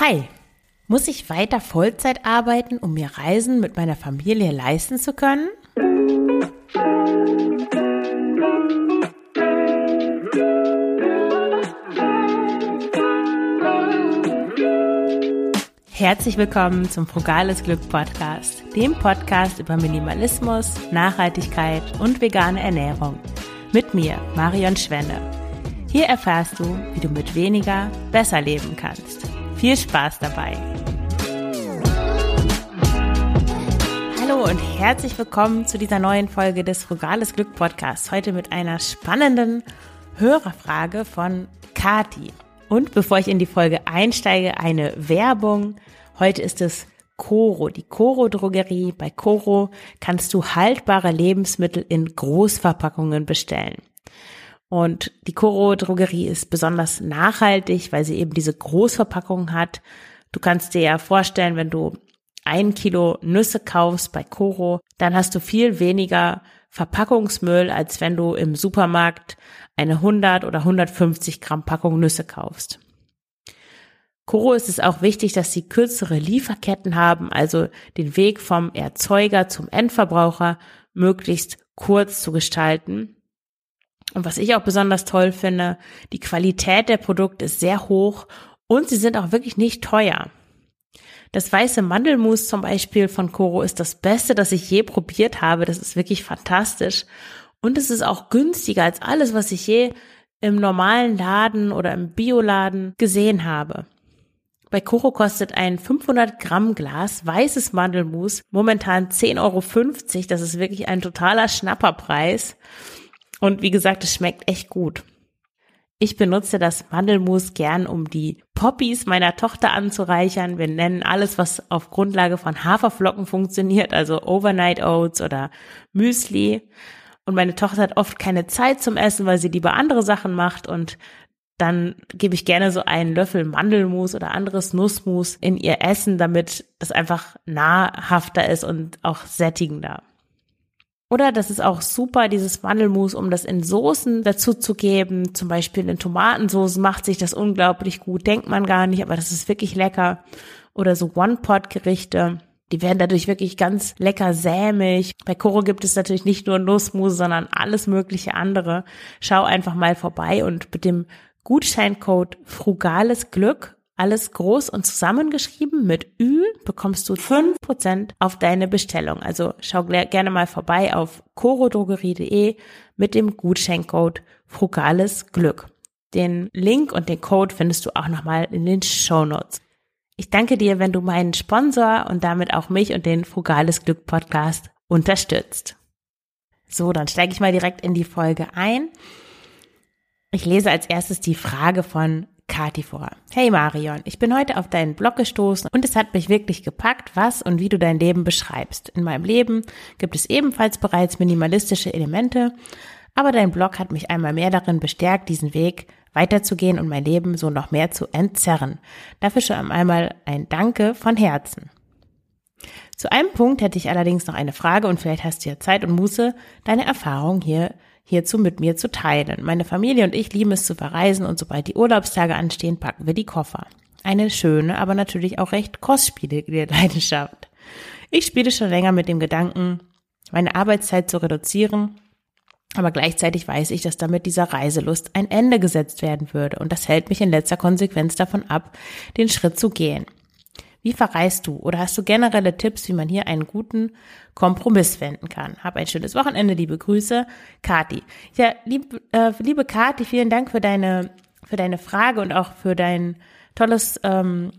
Hi, muss ich weiter Vollzeit arbeiten, um mir Reisen mit meiner Familie leisten zu können? Herzlich willkommen zum Frugales Glück Podcast, dem Podcast über Minimalismus, Nachhaltigkeit und vegane Ernährung. Mit mir, Marion Schwenne. Hier erfährst du, wie du mit weniger besser leben kannst. Viel Spaß dabei! Hallo und herzlich willkommen zu dieser neuen Folge des Frugales Glück Podcasts. Heute mit einer spannenden Hörerfrage von Kati. Und bevor ich in die Folge einsteige, eine Werbung. Heute ist es Coro, die Coro Drogerie. Bei Coro kannst du haltbare Lebensmittel in Großverpackungen bestellen. Und die Coro Drogerie ist besonders nachhaltig, weil sie eben diese Großverpackung hat. Du kannst dir ja vorstellen, wenn du ein Kilo Nüsse kaufst bei Coro, dann hast du viel weniger Verpackungsmüll, als wenn du im Supermarkt eine 100 oder 150 Gramm Packung Nüsse kaufst. Coro ist es auch wichtig, dass sie kürzere Lieferketten haben, also den Weg vom Erzeuger zum Endverbraucher möglichst kurz zu gestalten. Und was ich auch besonders toll finde, die Qualität der Produkte ist sehr hoch und sie sind auch wirklich nicht teuer. Das weiße Mandelmus zum Beispiel von Coro ist das Beste, das ich je probiert habe. Das ist wirklich fantastisch. Und es ist auch günstiger als alles, was ich je im normalen Laden oder im Bioladen gesehen habe. Bei Coro kostet ein 500 Gramm Glas weißes Mandelmus momentan 10,50 Euro. Das ist wirklich ein totaler Schnapperpreis. Und wie gesagt, es schmeckt echt gut. Ich benutze das Mandelmus gern, um die Poppies meiner Tochter anzureichern. Wir nennen alles, was auf Grundlage von Haferflocken funktioniert, also Overnight Oats oder Müsli. Und meine Tochter hat oft keine Zeit zum Essen, weil sie lieber andere Sachen macht und dann gebe ich gerne so einen Löffel Mandelmus oder anderes Nussmus in ihr Essen, damit das einfach nahrhafter ist und auch sättigender. Oder das ist auch super, dieses Mandelmus, um das in Soßen dazu zu geben. Zum Beispiel in Tomatensoßen macht sich das unglaublich gut. Denkt man gar nicht, aber das ist wirklich lecker. Oder so One-Pot-Gerichte. Die werden dadurch wirklich ganz lecker sämig. Bei Koro gibt es natürlich nicht nur Nussmus, sondern alles mögliche andere. Schau einfach mal vorbei und mit dem Gutscheincode frugales Glück alles groß und zusammengeschrieben mit Ü bekommst du fünf Prozent auf deine Bestellung. Also schau gerne mal vorbei auf corodrogerie.de mit dem Gutscheincode Frugales Glück. Den Link und den Code findest du auch nochmal in den Show Notes. Ich danke dir, wenn du meinen Sponsor und damit auch mich und den Frugales Glück Podcast unterstützt. So, dann steige ich mal direkt in die Folge ein. Ich lese als erstes die Frage von Kati vor. Hey Marion, ich bin heute auf deinen Blog gestoßen und es hat mich wirklich gepackt, was und wie du dein Leben beschreibst. In meinem Leben gibt es ebenfalls bereits minimalistische Elemente, aber dein Blog hat mich einmal mehr darin bestärkt, diesen Weg weiterzugehen und mein Leben so noch mehr zu entzerren. Dafür schon einmal ein Danke von Herzen. Zu einem Punkt hätte ich allerdings noch eine Frage und vielleicht hast du ja Zeit und Muße, deine Erfahrung hier hierzu mit mir zu teilen. Meine Familie und ich lieben es zu verreisen und sobald die Urlaubstage anstehen, packen wir die Koffer. Eine schöne, aber natürlich auch recht kostspielige Leidenschaft. Ich spiele schon länger mit dem Gedanken, meine Arbeitszeit zu reduzieren, aber gleichzeitig weiß ich, dass damit dieser Reiselust ein Ende gesetzt werden würde und das hält mich in letzter Konsequenz davon ab, den Schritt zu gehen. Wie verreist du? Oder hast du generelle Tipps, wie man hier einen guten Kompromiss finden kann? Hab ein schönes Wochenende, liebe Grüße, Kati. Ja, lieb, äh, liebe Kati, vielen Dank für deine, für deine Frage und auch für dein tolles ähm,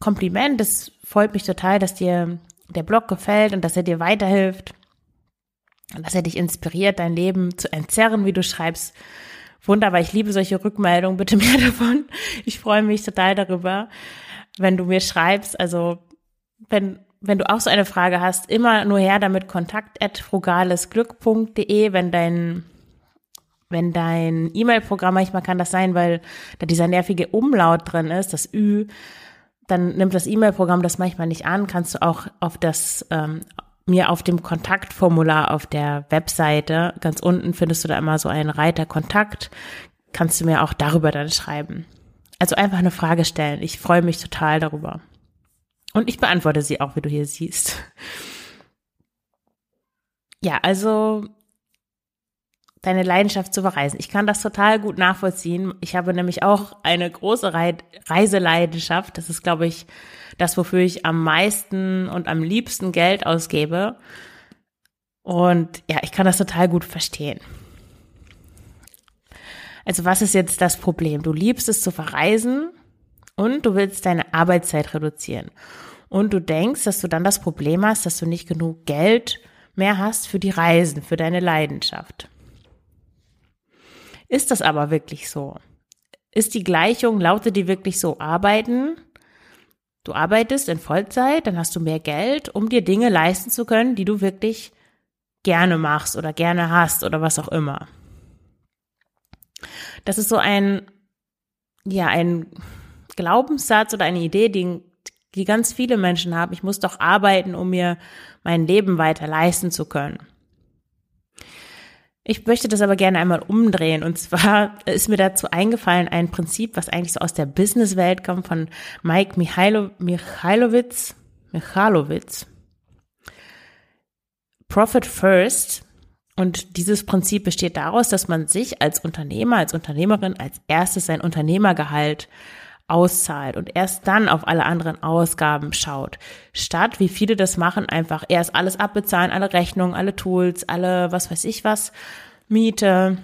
Kompliment. Das freut mich total, dass dir der Blog gefällt und dass er dir weiterhilft und dass er dich inspiriert, dein Leben zu entzerren, wie du schreibst. Wunderbar, ich liebe solche Rückmeldungen. Bitte mehr davon. Ich freue mich total darüber wenn du mir schreibst, also wenn, wenn du auch so eine Frage hast, immer nur her damit kontakt at frugalesglück.de, wenn dein wenn dein E-Mail-Programm, manchmal kann das sein, weil da dieser nervige Umlaut drin ist, das Ü, dann nimmt das E-Mail-Programm das manchmal nicht an, kannst du auch auf das ähm, mir auf dem Kontaktformular auf der Webseite, ganz unten findest du da immer so einen Reiter Kontakt, kannst du mir auch darüber dann schreiben. Also einfach eine Frage stellen. Ich freue mich total darüber. Und ich beantworte sie auch, wie du hier siehst. Ja, also deine Leidenschaft zu verreisen. Ich kann das total gut nachvollziehen. Ich habe nämlich auch eine große Reiseleidenschaft. Das ist, glaube ich, das, wofür ich am meisten und am liebsten Geld ausgebe. Und ja, ich kann das total gut verstehen. Also was ist jetzt das Problem? Du liebst es zu verreisen und du willst deine Arbeitszeit reduzieren. Und du denkst, dass du dann das Problem hast, dass du nicht genug Geld mehr hast für die Reisen, für deine Leidenschaft. Ist das aber wirklich so? Ist die Gleichung, lautet die wirklich so, arbeiten? Du arbeitest in Vollzeit, dann hast du mehr Geld, um dir Dinge leisten zu können, die du wirklich gerne machst oder gerne hast oder was auch immer. Das ist so ein, ja, ein Glaubenssatz oder eine Idee, die, die ganz viele Menschen haben. Ich muss doch arbeiten, um mir mein Leben weiter leisten zu können. Ich möchte das aber gerne einmal umdrehen. Und zwar ist mir dazu eingefallen ein Prinzip, was eigentlich so aus der Businesswelt kommt von Mike Michailo, Michailowitz. Michalowitz. Profit First. Und dieses Prinzip besteht daraus, dass man sich als Unternehmer, als Unternehmerin als erstes sein Unternehmergehalt auszahlt und erst dann auf alle anderen Ausgaben schaut. Statt, wie viele das machen, einfach erst alles abbezahlen, alle Rechnungen, alle Tools, alle was weiß ich was, Miete,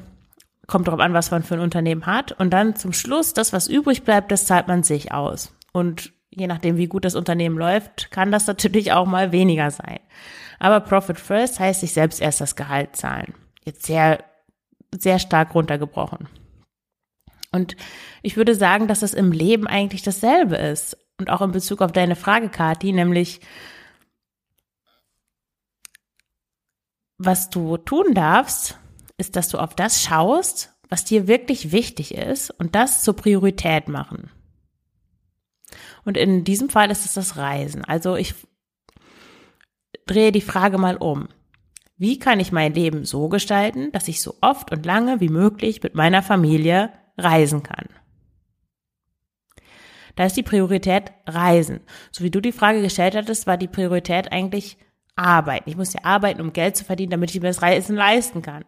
kommt darauf an, was man für ein Unternehmen hat. Und dann zum Schluss, das, was übrig bleibt, das zahlt man sich aus. Und je nachdem, wie gut das Unternehmen läuft, kann das natürlich auch mal weniger sein. Aber Profit First heißt sich selbst erst das Gehalt zahlen. Jetzt sehr, sehr stark runtergebrochen. Und ich würde sagen, dass es im Leben eigentlich dasselbe ist. Und auch in Bezug auf deine Frage, Kati, nämlich, was du tun darfst, ist, dass du auf das schaust, was dir wirklich wichtig ist und das zur Priorität machen. Und in diesem Fall ist es das Reisen. Also ich drehe die Frage mal um. Wie kann ich mein Leben so gestalten, dass ich so oft und lange wie möglich mit meiner Familie reisen kann. Da ist die Priorität Reisen. So wie du die Frage gestellt hattest, war die Priorität eigentlich Arbeiten. Ich muss ja arbeiten, um Geld zu verdienen, damit ich mir das Reisen leisten kann.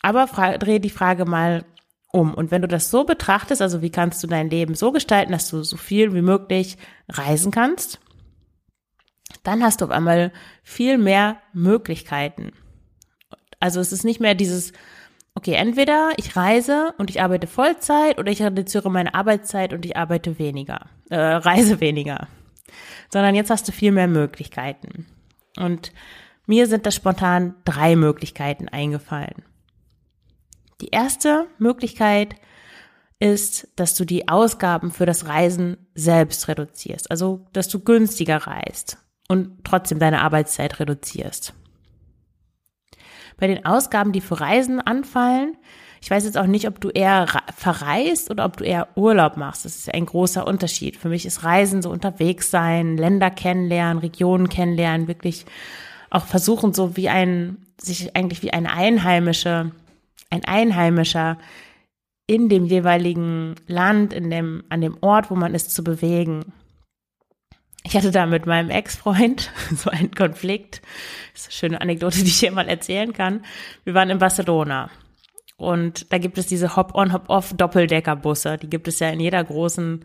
Aber drehe die Frage mal um. Und wenn du das so betrachtest, also wie kannst du dein Leben so gestalten, dass du so viel wie möglich reisen kannst, dann hast du auf einmal viel mehr Möglichkeiten. Also es ist nicht mehr dieses okay, entweder ich reise und ich arbeite Vollzeit oder ich reduziere meine Arbeitszeit und ich arbeite weniger, äh, reise weniger. Sondern jetzt hast du viel mehr Möglichkeiten. Und mir sind da spontan drei Möglichkeiten eingefallen. Die erste Möglichkeit ist, dass du die Ausgaben für das Reisen selbst reduzierst. Also, dass du günstiger reist und trotzdem deine Arbeitszeit reduzierst bei den Ausgaben, die für Reisen anfallen. Ich weiß jetzt auch nicht, ob du eher verreist oder ob du eher Urlaub machst. Das ist ein großer Unterschied. Für mich ist Reisen so unterwegs sein, Länder kennenlernen, Regionen kennenlernen, wirklich auch versuchen, so wie ein, sich eigentlich wie eine Einheimische, ein Einheimischer in dem jeweiligen Land, in dem, an dem Ort, wo man ist, zu bewegen. Ich hatte da mit meinem Ex-Freund so einen Konflikt. Das ist eine schöne Anekdote, die ich hier mal erzählen kann. Wir waren in Barcelona. Und da gibt es diese Hop-on, Hop-off Doppeldeckerbusse. Die gibt es ja in jeder großen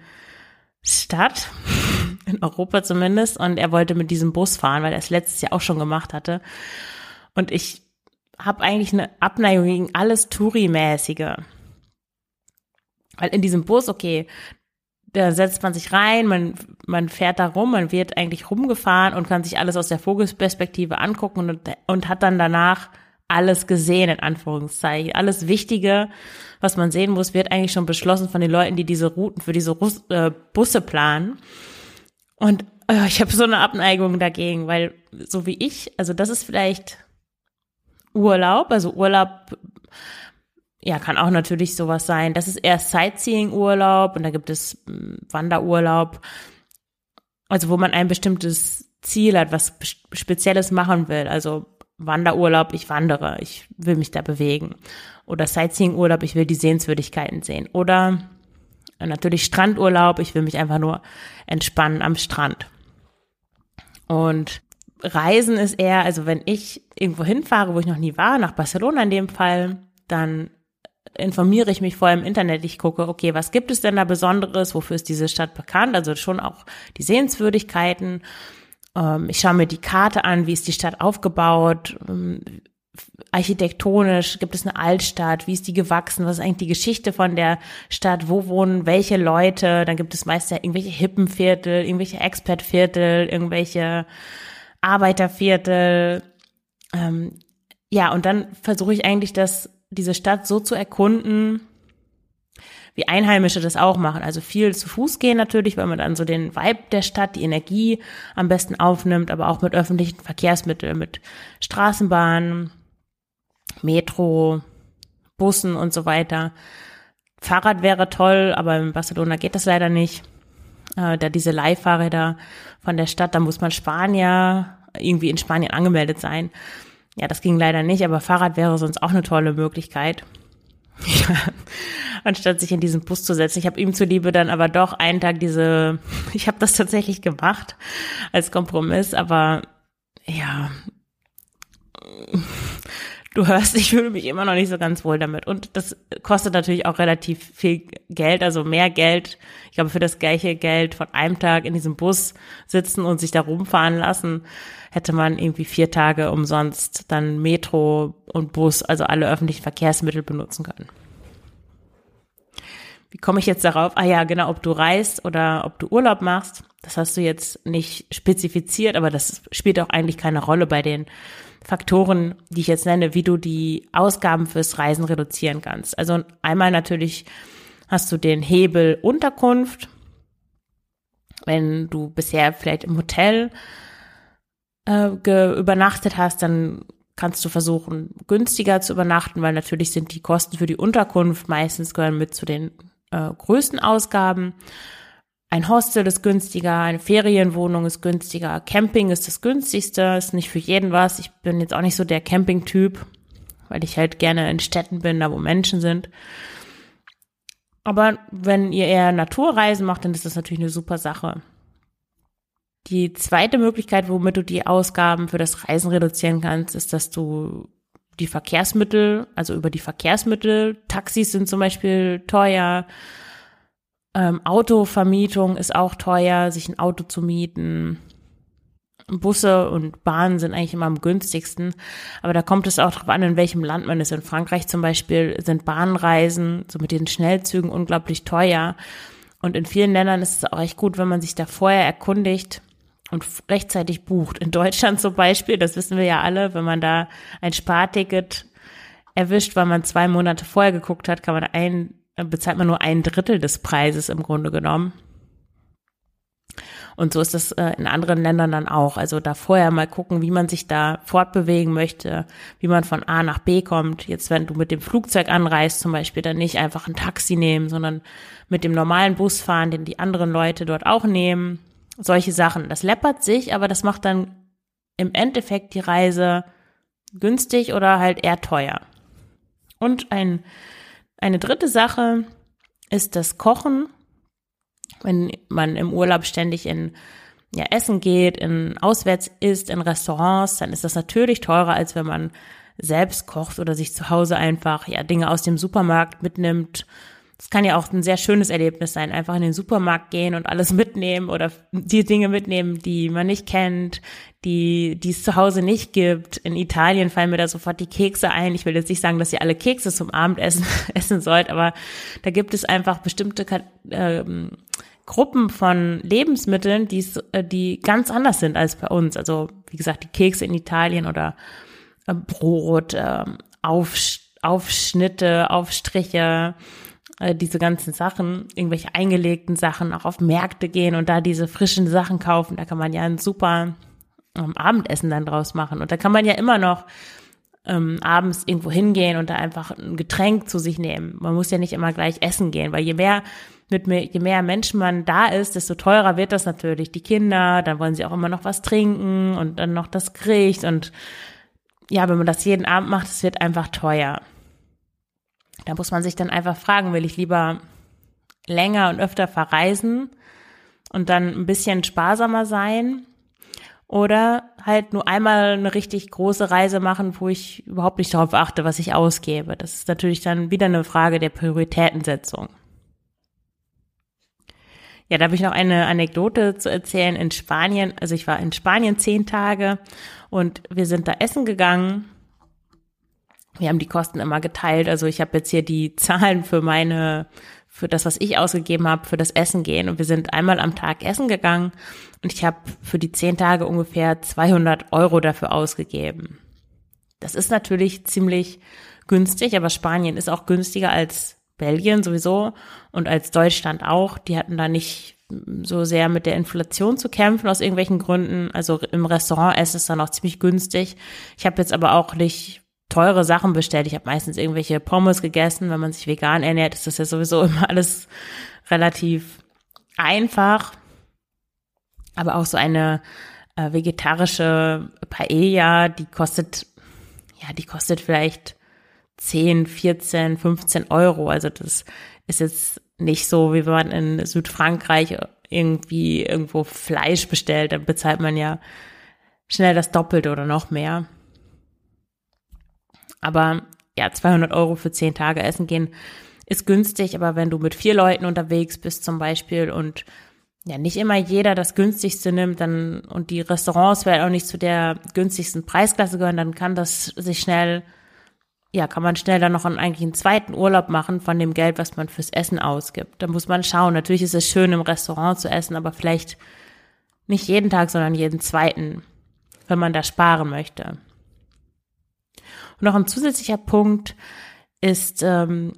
Stadt, in Europa zumindest. Und er wollte mit diesem Bus fahren, weil er es letztes Jahr auch schon gemacht hatte. Und ich habe eigentlich eine Abneigung gegen alles Touri-mäßige. Weil in diesem Bus, okay, da setzt man sich rein, man, man fährt da rum, man wird eigentlich rumgefahren und kann sich alles aus der Vogelsperspektive angucken und, und hat dann danach alles gesehen, in Anführungszeichen. Alles Wichtige, was man sehen muss, wird eigentlich schon beschlossen von den Leuten, die diese Routen für diese Rus äh, Busse planen. Und äh, ich habe so eine Abneigung dagegen, weil so wie ich, also das ist vielleicht Urlaub, also Urlaub ja, kann auch natürlich sowas sein. Das ist eher Sightseeing-Urlaub und da gibt es hm, Wanderurlaub. Also wo man ein bestimmtes Ziel hat, was Spezielles machen will. Also Wanderurlaub, ich wandere, ich will mich da bewegen. Oder Sightseeing-Urlaub, ich will die Sehenswürdigkeiten sehen. Oder natürlich Strandurlaub, ich will mich einfach nur entspannen am Strand. Und Reisen ist eher, also wenn ich irgendwo hinfahre, wo ich noch nie war, nach Barcelona in dem Fall, dann informiere ich mich vorher im Internet. Ich gucke, okay, was gibt es denn da Besonderes? Wofür ist diese Stadt bekannt? Also schon auch die Sehenswürdigkeiten. Ähm, ich schaue mir die Karte an, wie ist die Stadt aufgebaut? Ähm, architektonisch gibt es eine Altstadt? Wie ist die gewachsen? Was ist eigentlich die Geschichte von der Stadt? Wo wohnen welche Leute? Dann gibt es meist ja irgendwelche Hippenviertel, irgendwelche Expertviertel, irgendwelche Arbeiterviertel. Ähm, ja, und dann versuche ich eigentlich, das, diese Stadt so zu erkunden, wie Einheimische das auch machen. Also viel zu Fuß gehen natürlich, weil man dann so den Vibe der Stadt, die Energie am besten aufnimmt, aber auch mit öffentlichen Verkehrsmitteln, mit Straßenbahnen, Metro, Bussen und so weiter. Fahrrad wäre toll, aber in Barcelona geht das leider nicht. Äh, da diese Leihfahrräder von der Stadt, da muss man Spanier irgendwie in Spanien angemeldet sein. Ja, das ging leider nicht, aber Fahrrad wäre sonst auch eine tolle Möglichkeit. Anstatt sich in diesen Bus zu setzen. Ich habe ihm zuliebe dann aber doch einen Tag diese, ich habe das tatsächlich gemacht als Kompromiss, aber ja, du hörst, ich fühle mich immer noch nicht so ganz wohl damit. Und das kostet natürlich auch relativ viel Geld, also mehr Geld. Ich glaube, für das gleiche Geld von einem Tag in diesem Bus sitzen und sich da rumfahren lassen, hätte man irgendwie vier Tage umsonst dann Metro und Bus, also alle öffentlichen Verkehrsmittel benutzen können. Wie komme ich jetzt darauf? Ah ja, genau, ob du reist oder ob du Urlaub machst. Das hast du jetzt nicht spezifiziert, aber das spielt auch eigentlich keine Rolle bei den Faktoren, die ich jetzt nenne, wie du die Ausgaben fürs Reisen reduzieren kannst. Also einmal natürlich hast du den Hebel Unterkunft. Wenn du bisher vielleicht im Hotel äh, übernachtet hast, dann kannst du versuchen, günstiger zu übernachten, weil natürlich sind die Kosten für die Unterkunft meistens gehören mit zu den äh, größten Ausgaben. Ein Hostel ist günstiger, eine Ferienwohnung ist günstiger, Camping ist das günstigste, ist nicht für jeden was. Ich bin jetzt auch nicht so der Camping-Typ, weil ich halt gerne in Städten bin, da wo Menschen sind. Aber wenn ihr eher Naturreisen macht, dann ist das natürlich eine super Sache. Die zweite Möglichkeit, womit du die Ausgaben für das Reisen reduzieren kannst, ist, dass du die Verkehrsmittel, also über die Verkehrsmittel, Taxis sind zum Beispiel teuer, ähm, Autovermietung ist auch teuer, sich ein Auto zu mieten. Busse und Bahnen sind eigentlich immer am günstigsten. Aber da kommt es auch darauf an, in welchem Land man ist. In Frankreich zum Beispiel sind Bahnreisen so mit den Schnellzügen unglaublich teuer. Und in vielen Ländern ist es auch echt gut, wenn man sich da vorher erkundigt und rechtzeitig bucht. In Deutschland zum Beispiel, das wissen wir ja alle, wenn man da ein Sparticket erwischt, weil man zwei Monate vorher geguckt hat, kann man ein bezahlt man nur ein Drittel des Preises im Grunde genommen. Und so ist das äh, in anderen Ländern dann auch. Also da vorher mal gucken, wie man sich da fortbewegen möchte, wie man von A nach B kommt. Jetzt, wenn du mit dem Flugzeug anreist, zum Beispiel, dann nicht einfach ein Taxi nehmen, sondern mit dem normalen Bus fahren, den die anderen Leute dort auch nehmen. Solche Sachen. Das läppert sich, aber das macht dann im Endeffekt die Reise günstig oder halt eher teuer. Und ein eine dritte Sache ist das Kochen. Wenn man im Urlaub ständig in ja, Essen geht, in auswärts isst, in Restaurants, dann ist das natürlich teurer, als wenn man selbst kocht oder sich zu Hause einfach ja Dinge aus dem Supermarkt mitnimmt es kann ja auch ein sehr schönes Erlebnis sein, einfach in den Supermarkt gehen und alles mitnehmen oder die Dinge mitnehmen, die man nicht kennt, die, die es zu Hause nicht gibt. In Italien fallen mir da sofort die Kekse ein. Ich will jetzt nicht sagen, dass ihr alle Kekse zum Abendessen essen sollt, aber da gibt es einfach bestimmte ähm, Gruppen von Lebensmitteln, die, äh, die ganz anders sind als bei uns. Also wie gesagt, die Kekse in Italien oder äh, Brot, äh, Aufsch Aufschnitte, Aufstriche, äh, diese ganzen Sachen, irgendwelche eingelegten Sachen, auch auf Märkte gehen und da diese frischen Sachen kaufen. Da kann man ja ein super ähm, Abendessen dann draus machen. Und da kann man ja immer noch ähm, abends irgendwo hingehen und da einfach ein Getränk zu sich nehmen. Man muss ja nicht immer gleich essen gehen, weil je mehr mit mehr, je mehr Menschen man da ist, desto teurer wird das natürlich. Die Kinder, dann wollen sie auch immer noch was trinken und dann noch das Gericht und ja, wenn man das jeden Abend macht, es wird einfach teuer. Da muss man sich dann einfach fragen, will ich lieber länger und öfter verreisen und dann ein bisschen sparsamer sein oder halt nur einmal eine richtig große Reise machen, wo ich überhaupt nicht darauf achte, was ich ausgebe. Das ist natürlich dann wieder eine Frage der Prioritätensetzung. Ja, da habe ich noch eine Anekdote zu erzählen in Spanien. Also ich war in Spanien zehn Tage und wir sind da essen gegangen. Wir haben die Kosten immer geteilt. Also ich habe jetzt hier die Zahlen für meine für das, was ich ausgegeben habe, für das Essen gehen. Und wir sind einmal am Tag essen gegangen und ich habe für die zehn Tage ungefähr 200 Euro dafür ausgegeben. Das ist natürlich ziemlich günstig, aber Spanien ist auch günstiger als Belgien sowieso und als Deutschland auch. Die hatten da nicht so sehr mit der Inflation zu kämpfen aus irgendwelchen Gründen. Also im Restaurant essen ist dann auch ziemlich günstig. Ich habe jetzt aber auch nicht teure Sachen bestellt. Ich habe meistens irgendwelche Pommes gegessen. Wenn man sich vegan ernährt, ist das ja sowieso immer alles relativ einfach. Aber auch so eine äh, vegetarische Paella, die kostet, ja, die kostet vielleicht 10, 14, 15 Euro. Also das ist jetzt nicht so, wie wenn man in Südfrankreich irgendwie irgendwo Fleisch bestellt, dann bezahlt man ja schnell das Doppelte oder noch mehr. Aber ja, 200 Euro für zehn Tage essen gehen ist günstig, aber wenn du mit vier Leuten unterwegs bist zum Beispiel und ja, nicht immer jeder das günstigste nimmt, dann und die Restaurants vielleicht auch nicht zu der günstigsten Preisklasse gehören, dann kann das sich schnell, ja, kann man schnell dann noch einen, eigentlich einen zweiten Urlaub machen von dem Geld, was man fürs Essen ausgibt. Da muss man schauen. Natürlich ist es schön, im Restaurant zu essen, aber vielleicht nicht jeden Tag, sondern jeden zweiten, wenn man da sparen möchte. Und noch ein zusätzlicher Punkt ist ähm,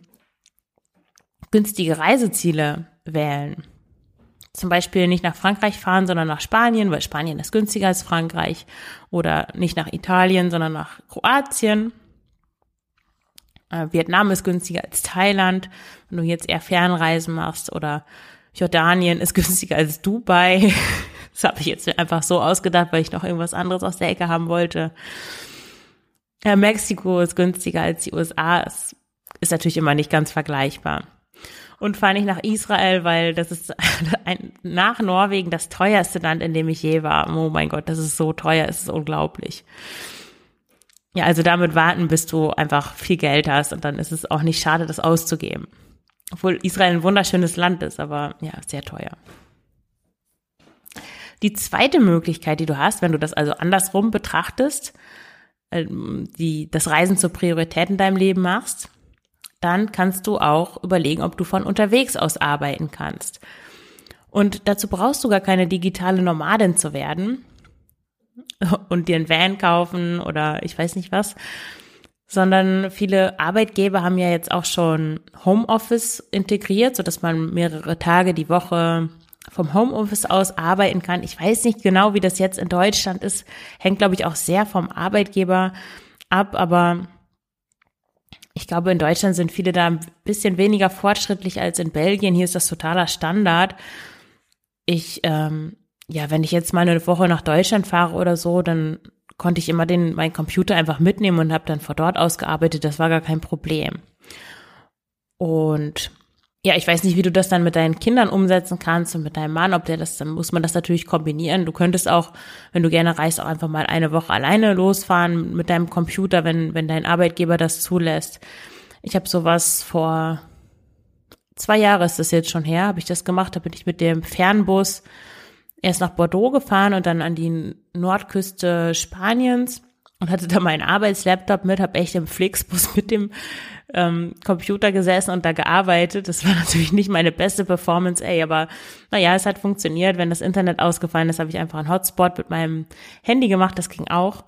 günstige Reiseziele wählen. Zum Beispiel nicht nach Frankreich fahren, sondern nach Spanien, weil Spanien ist günstiger als Frankreich. Oder nicht nach Italien, sondern nach Kroatien. Äh, Vietnam ist günstiger als Thailand, wenn du jetzt eher Fernreisen machst. Oder Jordanien ist günstiger als Dubai. Das habe ich jetzt einfach so ausgedacht, weil ich noch irgendwas anderes aus der Ecke haben wollte. Ja, Mexiko ist günstiger als die USA. Es ist natürlich immer nicht ganz vergleichbar. Und fahre nicht nach Israel, weil das ist ein, nach Norwegen das teuerste Land, in dem ich je war. Oh mein Gott, das ist so teuer, es ist unglaublich. Ja, also damit warten, bis du einfach viel Geld hast und dann ist es auch nicht schade, das auszugeben. Obwohl Israel ein wunderschönes Land ist, aber ja, sehr teuer. Die zweite Möglichkeit, die du hast, wenn du das also andersrum betrachtest, die, das Reisen zur Priorität in deinem Leben machst, dann kannst du auch überlegen, ob du von unterwegs aus arbeiten kannst. Und dazu brauchst du gar keine digitale Nomadin zu werden und dir einen Van kaufen oder ich weiß nicht was, sondern viele Arbeitgeber haben ja jetzt auch schon Homeoffice integriert, so dass man mehrere Tage die Woche vom Homeoffice aus arbeiten kann. Ich weiß nicht genau, wie das jetzt in Deutschland ist. Hängt, glaube ich, auch sehr vom Arbeitgeber ab. Aber ich glaube, in Deutschland sind viele da ein bisschen weniger fortschrittlich als in Belgien. Hier ist das totaler Standard. Ich, ähm, ja, wenn ich jetzt mal eine Woche nach Deutschland fahre oder so, dann konnte ich immer den, meinen Computer einfach mitnehmen und habe dann von dort aus gearbeitet. Das war gar kein Problem. Und ja, ich weiß nicht, wie du das dann mit deinen Kindern umsetzen kannst und mit deinem Mann, ob der das, dann muss man das natürlich kombinieren. Du könntest auch, wenn du gerne reist, auch einfach mal eine Woche alleine losfahren mit deinem Computer, wenn, wenn dein Arbeitgeber das zulässt. Ich habe sowas vor zwei Jahren ist das jetzt schon her, habe ich das gemacht, da bin ich mit dem Fernbus erst nach Bordeaux gefahren und dann an die Nordküste Spaniens und hatte da meinen Arbeitslaptop mit, habe echt im Flixbus mit dem ähm, Computer gesessen und da gearbeitet. Das war natürlich nicht meine beste Performance, ey, aber naja, es hat funktioniert. Wenn das Internet ausgefallen ist, habe ich einfach einen Hotspot mit meinem Handy gemacht, das ging auch.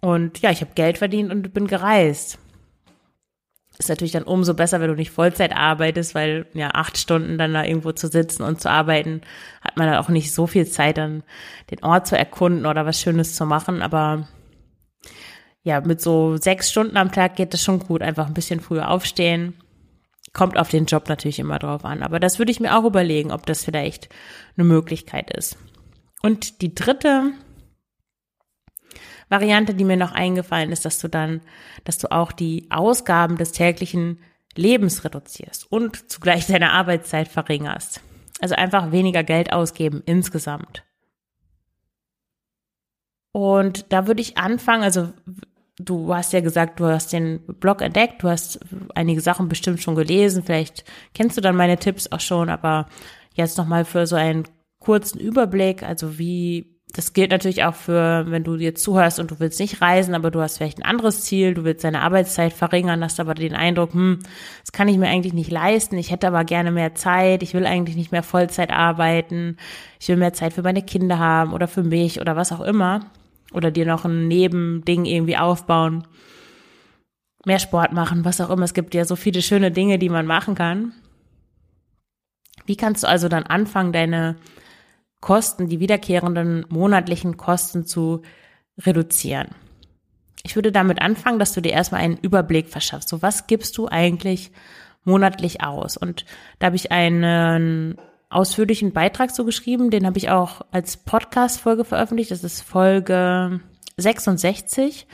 Und ja, ich habe Geld verdient und bin gereist. Ist natürlich dann umso besser, wenn du nicht Vollzeit arbeitest, weil ja acht Stunden dann da irgendwo zu sitzen und zu arbeiten, hat man dann auch nicht so viel Zeit, dann den Ort zu erkunden oder was Schönes zu machen. Aber ja, mit so sechs Stunden am Tag geht das schon gut. Einfach ein bisschen früher aufstehen. Kommt auf den Job natürlich immer drauf an. Aber das würde ich mir auch überlegen, ob das vielleicht eine Möglichkeit ist. Und die dritte Variante, die mir noch eingefallen ist, dass du dann, dass du auch die Ausgaben des täglichen Lebens reduzierst und zugleich deine Arbeitszeit verringerst. Also einfach weniger Geld ausgeben insgesamt. Und da würde ich anfangen, also du hast ja gesagt, du hast den Blog entdeckt, du hast einige Sachen bestimmt schon gelesen, vielleicht kennst du dann meine Tipps auch schon, aber jetzt nochmal für so einen kurzen Überblick, also wie das gilt natürlich auch für, wenn du jetzt zuhörst und du willst nicht reisen, aber du hast vielleicht ein anderes Ziel, du willst deine Arbeitszeit verringern, hast aber den Eindruck, hm, das kann ich mir eigentlich nicht leisten, ich hätte aber gerne mehr Zeit, ich will eigentlich nicht mehr Vollzeit arbeiten, ich will mehr Zeit für meine Kinder haben oder für mich oder was auch immer. Oder dir noch ein Nebending irgendwie aufbauen, mehr Sport machen, was auch immer. Es gibt ja so viele schöne Dinge, die man machen kann. Wie kannst du also dann anfangen, deine Kosten, die wiederkehrenden monatlichen Kosten zu reduzieren. Ich würde damit anfangen, dass du dir erstmal einen Überblick verschaffst. So, was gibst du eigentlich monatlich aus? Und da habe ich einen ausführlichen Beitrag so geschrieben, den habe ich auch als Podcast-Folge veröffentlicht. Das ist Folge 66.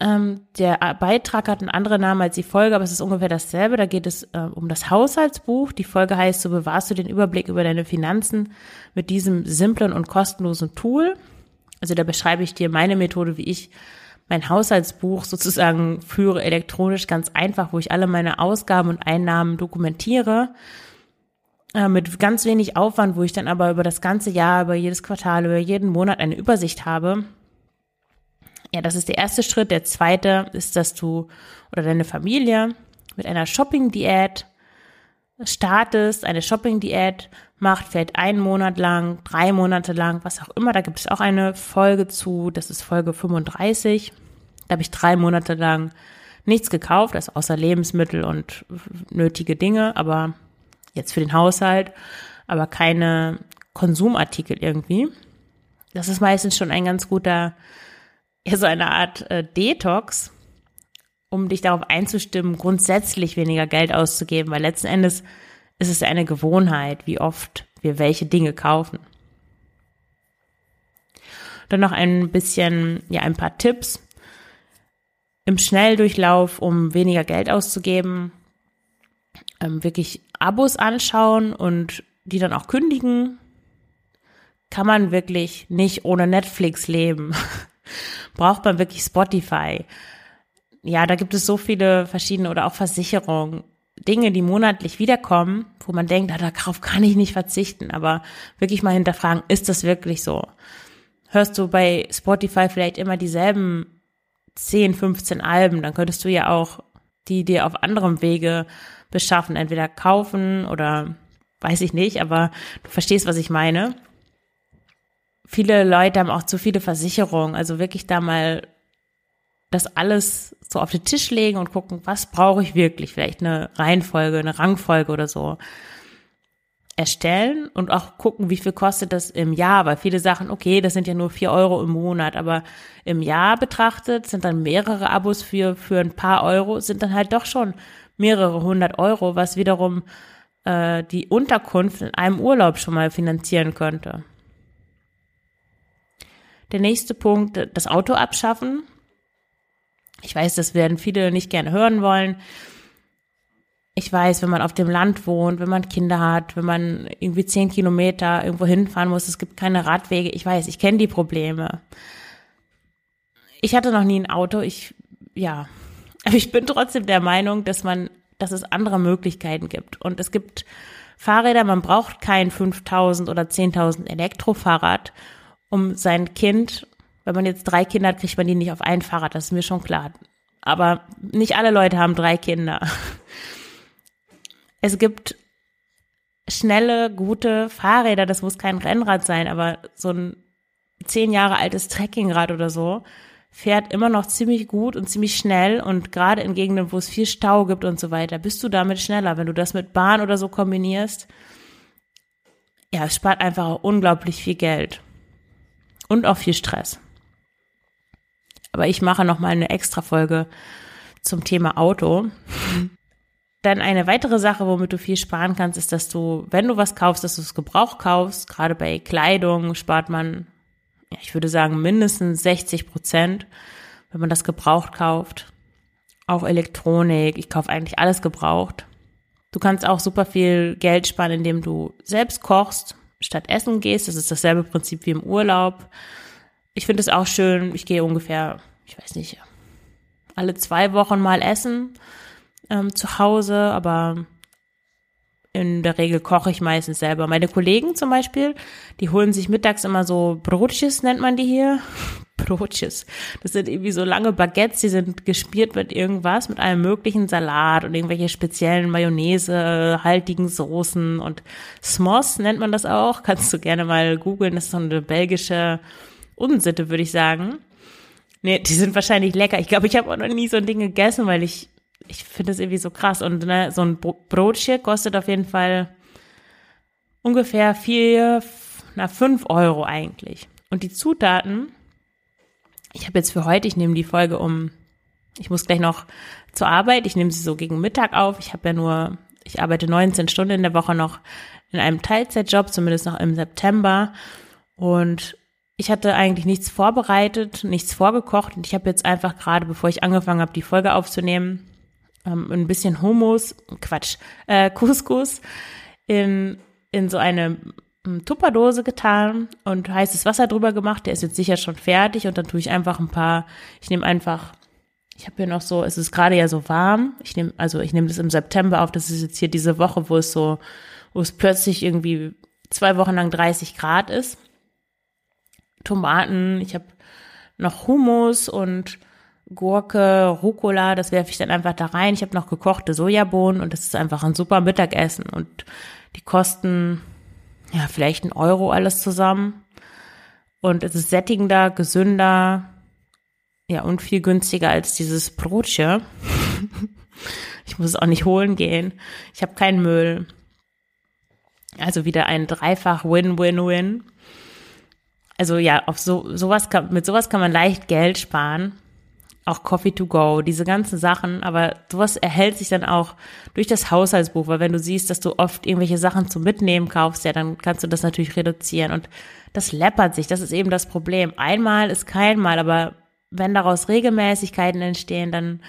Ähm, der Beitrag hat einen anderen Namen als die Folge, aber es ist ungefähr dasselbe. Da geht es äh, um das Haushaltsbuch. Die Folge heißt, so bewahrst du den Überblick über deine Finanzen mit diesem simplen und kostenlosen Tool. Also da beschreibe ich dir meine Methode, wie ich mein Haushaltsbuch sozusagen führe, elektronisch ganz einfach, wo ich alle meine Ausgaben und Einnahmen dokumentiere. Äh, mit ganz wenig Aufwand, wo ich dann aber über das ganze Jahr, über jedes Quartal, über jeden Monat eine Übersicht habe ja, das ist der erste Schritt. Der zweite ist, dass du oder deine Familie mit einer Shopping-Diät startest, eine Shopping-Diät macht, vielleicht einen Monat lang, drei Monate lang, was auch immer. Da gibt es auch eine Folge zu, das ist Folge 35. Da habe ich drei Monate lang nichts gekauft, also außer Lebensmittel und nötige Dinge, aber jetzt für den Haushalt, aber keine Konsumartikel irgendwie. Das ist meistens schon ein ganz guter ja so eine Art äh, Detox, um dich darauf einzustimmen, grundsätzlich weniger Geld auszugeben, weil letzten Endes ist es eine Gewohnheit, wie oft wir welche Dinge kaufen. Dann noch ein bisschen, ja, ein paar Tipps im Schnelldurchlauf, um weniger Geld auszugeben. Ähm, wirklich Abos anschauen und die dann auch kündigen. Kann man wirklich nicht ohne Netflix leben. braucht man wirklich Spotify? Ja, da gibt es so viele verschiedene oder auch Versicherungen, Dinge, die monatlich wiederkommen, wo man denkt, ah, darauf kann ich nicht verzichten, aber wirklich mal hinterfragen, ist das wirklich so? Hörst du bei Spotify vielleicht immer dieselben 10, 15 Alben, dann könntest du ja auch die dir auf anderem Wege beschaffen, entweder kaufen oder weiß ich nicht, aber du verstehst, was ich meine viele Leute haben auch zu viele Versicherungen. Also wirklich da mal das alles so auf den Tisch legen und gucken, was brauche ich wirklich? Vielleicht eine Reihenfolge, eine Rangfolge oder so erstellen und auch gucken, wie viel kostet das im Jahr, weil viele Sachen, okay, das sind ja nur vier Euro im Monat, aber im Jahr betrachtet sind dann mehrere Abos für, für ein paar Euro, sind dann halt doch schon mehrere hundert Euro, was wiederum äh, die Unterkunft in einem Urlaub schon mal finanzieren könnte. Der nächste Punkt, das Auto abschaffen. Ich weiß, das werden viele nicht gerne hören wollen. Ich weiß, wenn man auf dem Land wohnt, wenn man Kinder hat, wenn man irgendwie zehn Kilometer irgendwo hinfahren muss, es gibt keine Radwege. Ich weiß, ich kenne die Probleme. Ich hatte noch nie ein Auto. Ich, ja. Aber ich bin trotzdem der Meinung, dass man, dass es andere Möglichkeiten gibt. Und es gibt Fahrräder, man braucht kein 5000 oder 10.000 Elektrofahrrad, um sein Kind, wenn man jetzt drei Kinder hat, kriegt man die nicht auf ein Fahrrad, das ist mir schon klar. Aber nicht alle Leute haben drei Kinder. Es gibt schnelle, gute Fahrräder, das muss kein Rennrad sein, aber so ein zehn Jahre altes Trekkingrad oder so fährt immer noch ziemlich gut und ziemlich schnell und gerade in Gegenden, wo es viel Stau gibt und so weiter, bist du damit schneller. Wenn du das mit Bahn oder so kombinierst, ja, es spart einfach unglaublich viel Geld und auch viel Stress. Aber ich mache noch mal eine extra Folge zum Thema Auto. Dann eine weitere Sache, womit du viel sparen kannst, ist, dass du, wenn du was kaufst, dass du es Gebrauch kaufst. Gerade bei Kleidung spart man, ich würde sagen, mindestens 60 Prozent, wenn man das gebraucht kauft. auch Elektronik. Ich kaufe eigentlich alles gebraucht. Du kannst auch super viel Geld sparen, indem du selbst kochst, statt essen gehst. Das ist dasselbe Prinzip wie im Urlaub. Ich finde es auch schön. Ich gehe ungefähr, ich weiß nicht, alle zwei Wochen mal essen ähm, zu Hause, aber in der Regel koche ich meistens selber. Meine Kollegen zum Beispiel, die holen sich mittags immer so Brotches, nennt man die hier. Brotches. Das sind irgendwie so lange Baguettes, die sind gespielt mit irgendwas, mit einem möglichen Salat und irgendwelche speziellen Mayonnaise, haltigen Soßen und Smos nennt man das auch. Kannst du gerne mal googeln. Das ist so eine belgische Unsitte, würde ich sagen. Nee, die sind wahrscheinlich lecker. Ich glaube, ich habe auch noch nie so ein Ding gegessen, weil ich ich finde es irgendwie so krass. Und ne, so ein Brotchen kostet auf jeden Fall ungefähr vier, na fünf Euro eigentlich. Und die Zutaten, ich habe jetzt für heute, ich nehme die Folge um, ich muss gleich noch zur Arbeit, ich nehme sie so gegen Mittag auf. Ich habe ja nur, ich arbeite 19 Stunden in der Woche noch in einem Teilzeitjob, zumindest noch im September. Und ich hatte eigentlich nichts vorbereitet, nichts vorgekocht und ich habe jetzt einfach gerade, bevor ich angefangen habe, die Folge aufzunehmen, ähm, ein bisschen Hummus, Quatsch, äh, Couscous in, in so eine ähm, Tupperdose getan und heißes Wasser drüber gemacht. Der ist jetzt sicher schon fertig und dann tue ich einfach ein paar, ich nehme einfach, ich habe hier noch so, es ist gerade ja so warm. Ich nehme, also ich nehme das im September auf, das ist jetzt hier diese Woche, wo es so, wo es plötzlich irgendwie zwei Wochen lang 30 Grad ist. Tomaten, ich habe noch Hummus und Gurke, Rucola, das werfe ich dann einfach da rein. Ich habe noch gekochte Sojabohnen und das ist einfach ein super Mittagessen. Und die kosten ja vielleicht ein Euro alles zusammen. Und es ist sättigender, gesünder, ja, und viel günstiger als dieses Brotchen. ich muss es auch nicht holen gehen. Ich habe keinen Müll. Also wieder ein dreifach Win-Win-Win. Also ja, auf so sowas kann, mit sowas kann man leicht Geld sparen auch Coffee to go, diese ganzen Sachen, aber sowas erhält sich dann auch durch das Haushaltsbuch, weil wenn du siehst, dass du oft irgendwelche Sachen zum Mitnehmen kaufst, ja, dann kannst du das natürlich reduzieren. Und das läppert sich, das ist eben das Problem. Einmal ist kein Mal, aber wenn daraus Regelmäßigkeiten entstehen, dann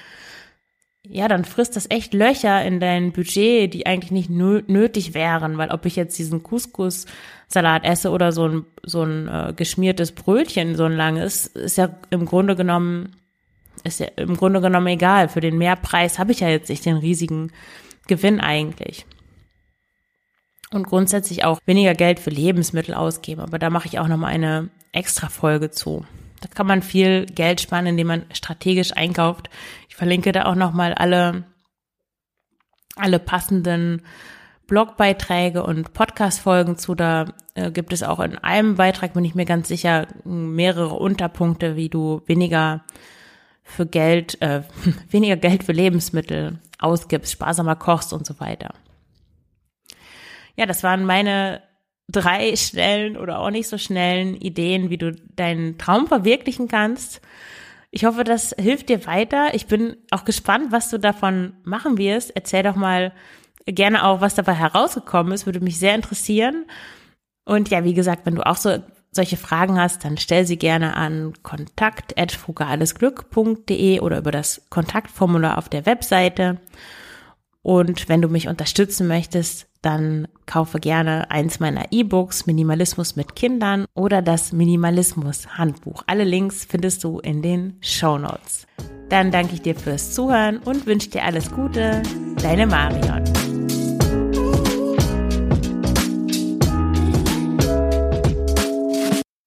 ja, dann frisst das echt Löcher in dein Budget, die eigentlich nicht nötig wären, weil ob ich jetzt diesen Couscous-Salat esse oder so ein, so ein äh, geschmiertes Brötchen, so ein langes, ist ja im Grunde genommen ist ja im Grunde genommen egal. Für den Mehrpreis habe ich ja jetzt nicht den riesigen Gewinn eigentlich. Und grundsätzlich auch weniger Geld für Lebensmittel ausgeben. Aber da mache ich auch nochmal eine extra Folge zu. Da kann man viel Geld sparen, indem man strategisch einkauft. Ich verlinke da auch nochmal alle, alle passenden Blogbeiträge und Podcast-Folgen zu. Da äh, gibt es auch in einem Beitrag, bin ich mir ganz sicher, mehrere Unterpunkte, wie du weniger für Geld, äh, weniger Geld für Lebensmittel ausgibst, sparsamer kochst und so weiter. Ja, das waren meine drei schnellen oder auch nicht so schnellen Ideen, wie du deinen Traum verwirklichen kannst. Ich hoffe, das hilft dir weiter. Ich bin auch gespannt, was du davon machen wirst. Erzähl doch mal gerne auch, was dabei herausgekommen ist. Würde mich sehr interessieren. Und ja, wie gesagt, wenn du auch so solche Fragen hast, dann stell sie gerne an kontakt.frugalesglück.de oder über das Kontaktformular auf der Webseite. Und wenn du mich unterstützen möchtest, dann kaufe gerne eins meiner E-Books Minimalismus mit Kindern oder das Minimalismus Handbuch. Alle Links findest du in den Show Notes. Dann danke ich dir fürs Zuhören und wünsche dir alles Gute. Deine Marion.